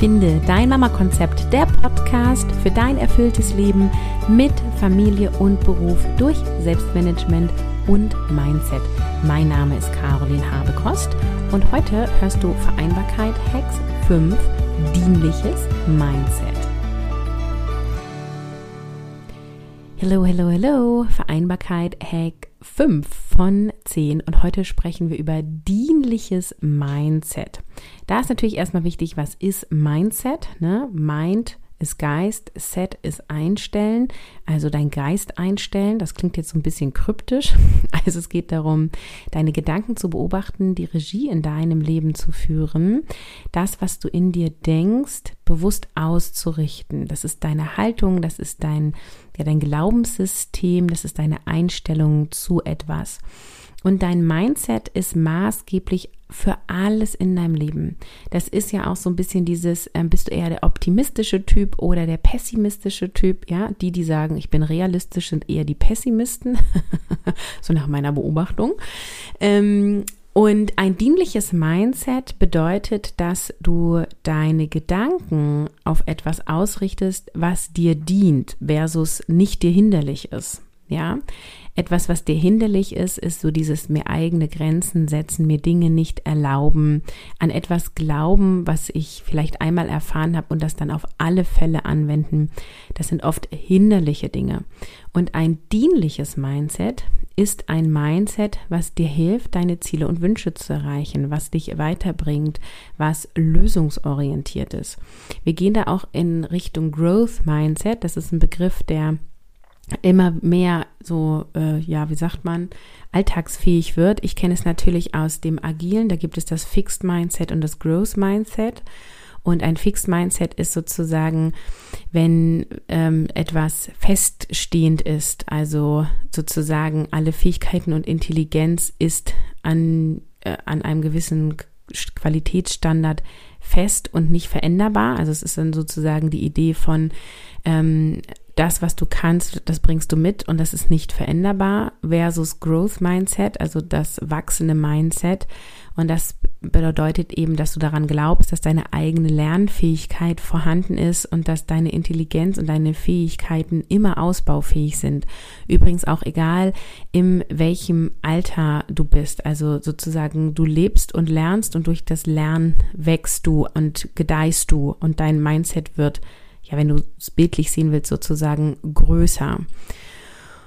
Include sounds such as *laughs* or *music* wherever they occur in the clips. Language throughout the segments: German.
Finde dein Mama-Konzept, der Podcast für dein erfülltes Leben mit Familie und Beruf durch Selbstmanagement und Mindset. Mein Name ist Caroline Habekost und heute hörst du Vereinbarkeit Hacks 5 Dienliches Mindset. Hello, hello, hello. Vereinbarkeit Hack 5 von 10 und heute sprechen wir über dienliches Mindset. Da ist natürlich erstmal wichtig, was ist Mindset? Ne? Mind ist Geist, Set ist Einstellen, also dein Geist einstellen. Das klingt jetzt so ein bisschen kryptisch. *laughs* Also es geht darum, deine Gedanken zu beobachten, die Regie in deinem Leben zu führen, das, was du in dir denkst, bewusst auszurichten. Das ist deine Haltung, das ist dein, ja, dein Glaubenssystem, das ist deine Einstellung zu etwas. Und dein Mindset ist maßgeblich für alles in deinem Leben. Das ist ja auch so ein bisschen dieses, äh, bist du eher der optimistische Typ oder der pessimistische Typ? Ja, die, die sagen, ich bin realistisch, sind eher die Pessimisten, *laughs* so nach meiner Beobachtung. Ähm, und ein dienliches Mindset bedeutet, dass du deine Gedanken auf etwas ausrichtest, was dir dient versus nicht dir hinderlich ist. Ja, etwas, was dir hinderlich ist, ist so dieses mir eigene Grenzen setzen, mir Dinge nicht erlauben, an etwas glauben, was ich vielleicht einmal erfahren habe und das dann auf alle Fälle anwenden. Das sind oft hinderliche Dinge. Und ein dienliches Mindset ist ein Mindset, was dir hilft, deine Ziele und Wünsche zu erreichen, was dich weiterbringt, was lösungsorientiert ist. Wir gehen da auch in Richtung Growth Mindset. Das ist ein Begriff, der immer mehr so, äh, ja, wie sagt man, alltagsfähig wird. Ich kenne es natürlich aus dem Agilen, da gibt es das Fixed Mindset und das Growth Mindset. Und ein Fixed Mindset ist sozusagen, wenn ähm, etwas feststehend ist, also sozusagen alle Fähigkeiten und Intelligenz ist an, äh, an einem gewissen Qualitätsstandard fest und nicht veränderbar. Also es ist dann sozusagen die Idee von ähm, das, was du kannst, das bringst du mit und das ist nicht veränderbar versus Growth Mindset, also das wachsende Mindset. Und das bedeutet eben, dass du daran glaubst, dass deine eigene Lernfähigkeit vorhanden ist und dass deine Intelligenz und deine Fähigkeiten immer ausbaufähig sind. Übrigens auch egal, in welchem Alter du bist. Also sozusagen, du lebst und lernst und durch das Lernen wächst du und gedeihst du und dein Mindset wird ja, wenn du es bildlich sehen willst, sozusagen größer.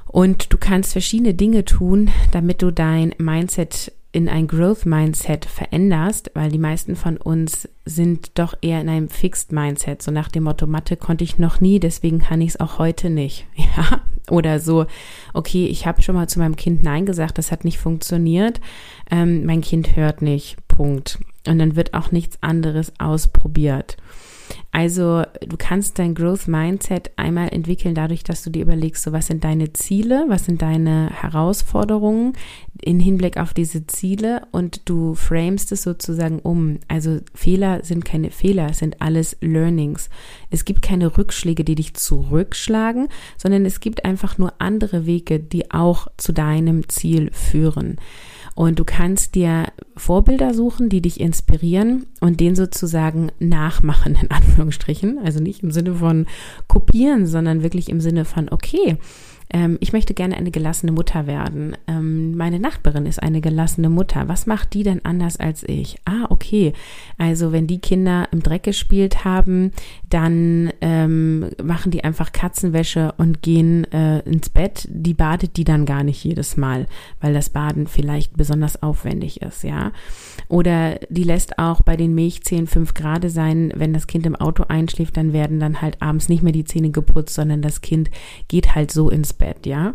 Und du kannst verschiedene Dinge tun, damit du dein Mindset in ein Growth Mindset veränderst, weil die meisten von uns sind doch eher in einem Fixed Mindset, so nach dem Motto, Mathe konnte ich noch nie, deswegen kann ich es auch heute nicht. *laughs* Ja, oder so, okay, ich habe schon mal zu meinem Kind Nein gesagt, das hat nicht funktioniert, ähm, mein Kind hört nicht, Punkt. Und dann wird auch nichts anderes ausprobiert. Also du kannst dein Growth Mindset einmal entwickeln dadurch, dass du dir überlegst, so was sind deine Ziele, was sind deine Herausforderungen in Hinblick auf diese Ziele und du framest es sozusagen um. Also Fehler sind keine Fehler, es sind alles Learnings. Es gibt keine Rückschläge, die dich zurückschlagen, sondern es gibt einfach nur andere Wege, die auch zu deinem Ziel führen. Und du kannst dir Vorbilder suchen, die dich inspirieren und den sozusagen nachmachen, in Anführungsstrichen. Also nicht im Sinne von kopieren, sondern wirklich im Sinne von, okay, ähm, ich möchte gerne eine gelassene Mutter werden. Ähm, meine Nachbarin ist eine gelassene Mutter. Was macht die denn anders als ich? Ah, okay. Also wenn die Kinder im Dreck gespielt haben, dann ähm, machen die einfach Katzenwäsche und gehen äh, ins Bett. Die badet die dann gar nicht jedes Mal, weil das Baden vielleicht besonders aufwendig ist, ja. Oder die lässt auch bei den Milchzähnen fünf Grad sein. Wenn das Kind im Auto einschläft, dann werden dann halt abends nicht mehr die Zähne geputzt, sondern das Kind geht halt so ins Bett, ja.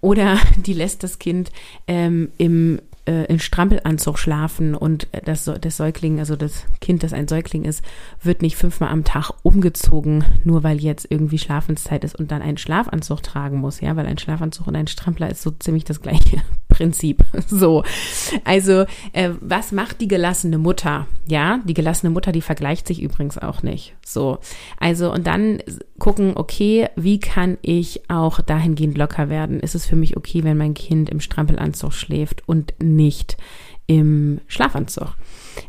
Oder *laughs* die lässt das Kind ähm, im äh, in Strampelanzug schlafen und das, das Säugling, also das Kind, das ein Säugling ist, wird nicht fünfmal am Tag umgezogen, nur weil jetzt irgendwie Schlafenszeit ist und dann einen Schlafanzug tragen muss, ja, weil ein Schlafanzug und ein Strampler ist so ziemlich das gleiche Prinzip. *laughs* So, also äh, was macht die gelassene Mutter? Ja, die gelassene Mutter, die vergleicht sich übrigens auch nicht. So, also und dann gucken, okay, wie kann ich auch dahingehend locker werden? Ist es für mich okay, wenn mein Kind im Strampelanzug schläft und nicht im Schlafanzug.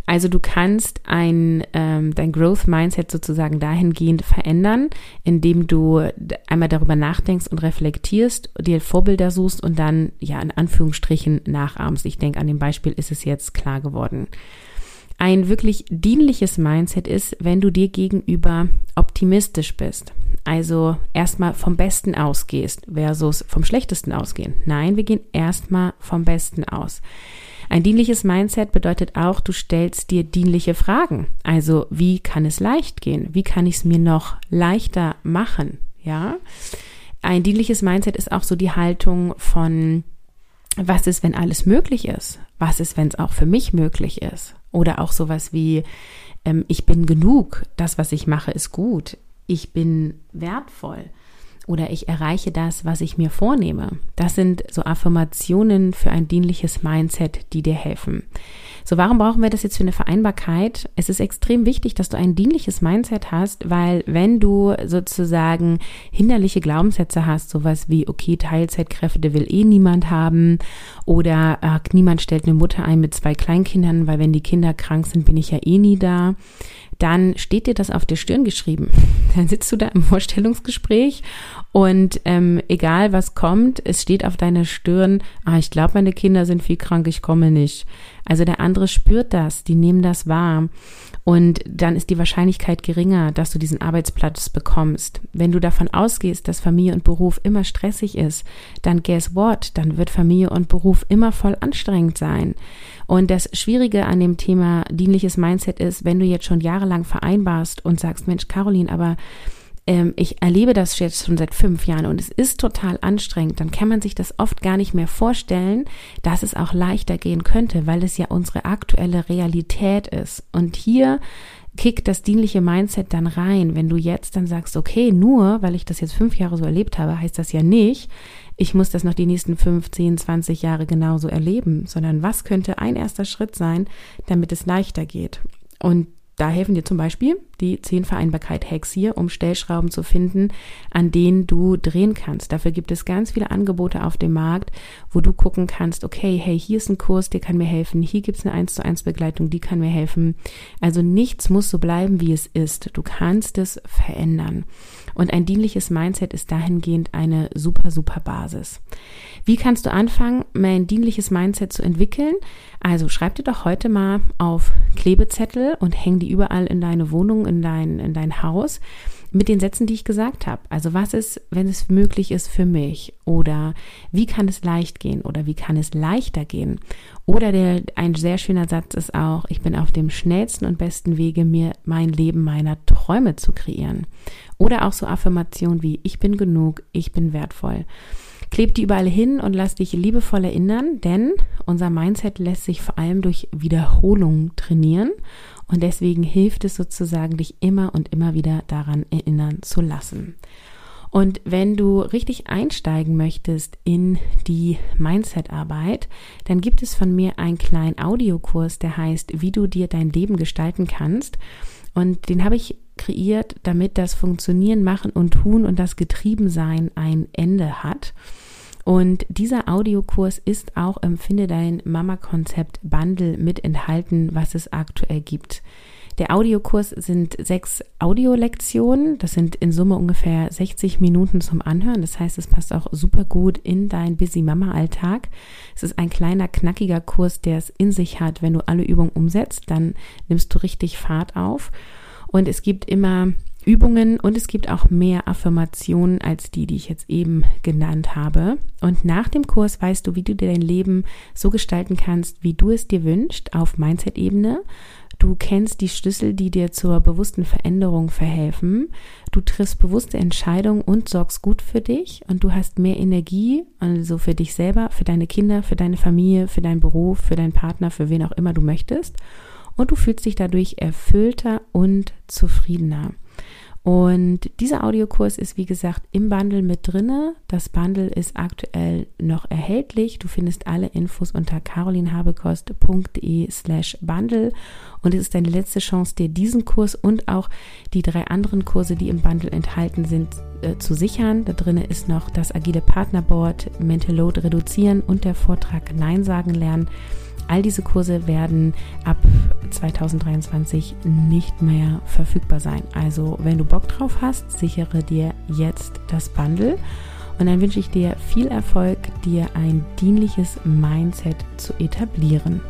Also du kannst ein, ähm, dein Growth Mindset sozusagen dahingehend verändern, indem du einmal darüber nachdenkst und reflektierst, dir Vorbilder suchst und dann ja in Anführungsstrichen nachahmst. Ich denke, an dem Beispiel ist es jetzt klar geworden. Ein wirklich dienliches Mindset ist, wenn du dir gegenüber optimistisch bist. Also erstmal vom Besten ausgehst versus vom Schlechtesten ausgehen. Nein, wir gehen erstmal vom Besten aus. Ein dienliches Mindset bedeutet auch, du stellst dir dienliche Fragen. Also, wie kann es leicht gehen? Wie kann ich es mir noch leichter machen? Ja. Ein dienliches Mindset ist auch so die Haltung von, was ist, wenn alles möglich ist? Was ist, wenn es auch für mich möglich ist? Oder auch sowas wie, ähm, ich bin genug, das, was ich mache, ist gut, ich bin wertvoll oder ich erreiche das, was ich mir vornehme. Das sind so Affirmationen für ein dienliches Mindset, die dir helfen. So, warum brauchen wir das jetzt für eine Vereinbarkeit? Es ist extrem wichtig, dass du ein dienliches Mindset hast, weil wenn du sozusagen hinderliche Glaubenssätze hast, sowas wie, okay, Teilzeitkräfte will eh niemand haben oder äh, niemand stellt eine Mutter ein mit zwei Kleinkindern, weil wenn die Kinder krank sind, bin ich ja eh nie da dann steht dir das auf der Stirn geschrieben. *laughs* Dann sitzt du da im Vorstellungsgespräch und ähm, egal was kommt, es steht auf deiner Stirn, ah, ich glaube, meine Kinder sind viel krank, ich komme nicht. Also der andere spürt das, die nehmen das wahr. Und dann ist die Wahrscheinlichkeit geringer, dass du diesen Arbeitsplatz bekommst. Wenn du davon ausgehst, dass Familie und Beruf immer stressig ist, dann guess what? Dann wird Familie und Beruf immer voll anstrengend sein. Und das Schwierige an dem Thema dienliches Mindset ist, wenn du jetzt schon jahrelang vereinbarst und sagst, Mensch, Caroline, aber ähm, ich erlebe das jetzt schon seit fünf Jahren und es ist total anstrengend, dann kann man sich das oft gar nicht mehr vorstellen, dass es auch leichter gehen könnte, weil es ja unsere aktuelle Realität ist. Und hier kickt das dienliche Mindset dann rein. Wenn du jetzt dann sagst, okay, nur weil ich das jetzt fünf Jahre so erlebt habe, heißt das ja nicht, ich muss das noch die nächsten 15, 20 Jahre genauso erleben, sondern was könnte ein erster Schritt sein, damit es leichter geht? Und da helfen dir zum Beispiel die 10 Vereinbarkeit Hacks hier, um Stellschrauben zu finden, an denen du drehen kannst. Dafür gibt es ganz viele Angebote auf dem Markt, wo du gucken kannst, okay, hey, hier ist ein Kurs, der kann mir helfen, hier gibt es eine 1 zu 1 Begleitung, die kann mir helfen. Also nichts muss so bleiben, wie es ist. Du kannst es verändern. Und ein dienliches Mindset ist dahingehend eine super, super Basis. Wie kannst du anfangen, mein dienliches Mindset zu entwickeln? Also schreib dir doch heute mal auf Klebezettel und häng die überall in deine Wohnung, in dein, in dein Haus mit den Sätzen, die ich gesagt habe. Also was ist, wenn es möglich ist für mich? Oder wie kann es leicht gehen? Oder wie kann es leichter gehen? Oder der, ein sehr schöner Satz ist auch, ich bin auf dem schnellsten und besten Wege, mir mein Leben meiner Träume zu kreieren. Oder auch so Affirmationen wie, ich bin genug, ich bin wertvoll. Kleb die überall hin und lass dich liebevoll erinnern, denn unser Mindset lässt sich vor allem durch Wiederholung trainieren und deswegen hilft es sozusagen, dich immer und immer wieder daran erinnern zu lassen. Und wenn du richtig einsteigen möchtest in die Mindset-Arbeit, dann gibt es von mir einen kleinen Audiokurs, der heißt, wie du dir dein Leben gestalten kannst. Und den habe ich kreiert, damit das Funktionieren, Machen und Tun und das Getriebensein ein Ende hat. Und dieser Audiokurs ist auch im Finde dein Mama-Konzept Bundle mit enthalten, was es aktuell gibt. Der Audiokurs sind sechs Audiolektionen. Das sind in Summe ungefähr 60 Minuten zum Anhören. Das heißt, es passt auch super gut in dein Busy Mama Alltag. Es ist ein kleiner, knackiger Kurs, der es in sich hat. Wenn du alle Übungen umsetzt, dann nimmst du richtig Fahrt auf. Und es gibt immer Übungen und es gibt auch mehr Affirmationen als die, die ich jetzt eben genannt habe. Und nach dem Kurs weißt du, wie du dir dein Leben so gestalten kannst, wie du es dir wünschst, auf Mindset-Ebene. Du kennst die Schlüssel, die dir zur bewussten Veränderung verhelfen. Du triffst bewusste Entscheidungen und sorgst gut für dich und du hast mehr Energie, also für dich selber, für deine Kinder, für deine Familie, für deinen Beruf, für deinen Partner, für wen auch immer du möchtest. Und du fühlst dich dadurch erfüllter und zufriedener. Und dieser Audiokurs ist wie gesagt im Bundle mit drinne. Das Bundle ist aktuell noch erhältlich. Du findest alle Infos unter carolinhabekost.de slash Bundle. Und es ist deine letzte Chance, dir diesen Kurs und auch die drei anderen Kurse, die im Bundle enthalten sind, äh, zu sichern. Da drinne ist noch das agile Partnerboard, Mental Load reduzieren und der Vortrag Nein sagen lernen. All diese Kurse werden ab 2023 nicht mehr verfügbar sein. Also wenn du Bock drauf hast, sichere dir jetzt das Bundle. Und dann wünsche ich dir viel Erfolg, dir ein dienliches Mindset zu etablieren.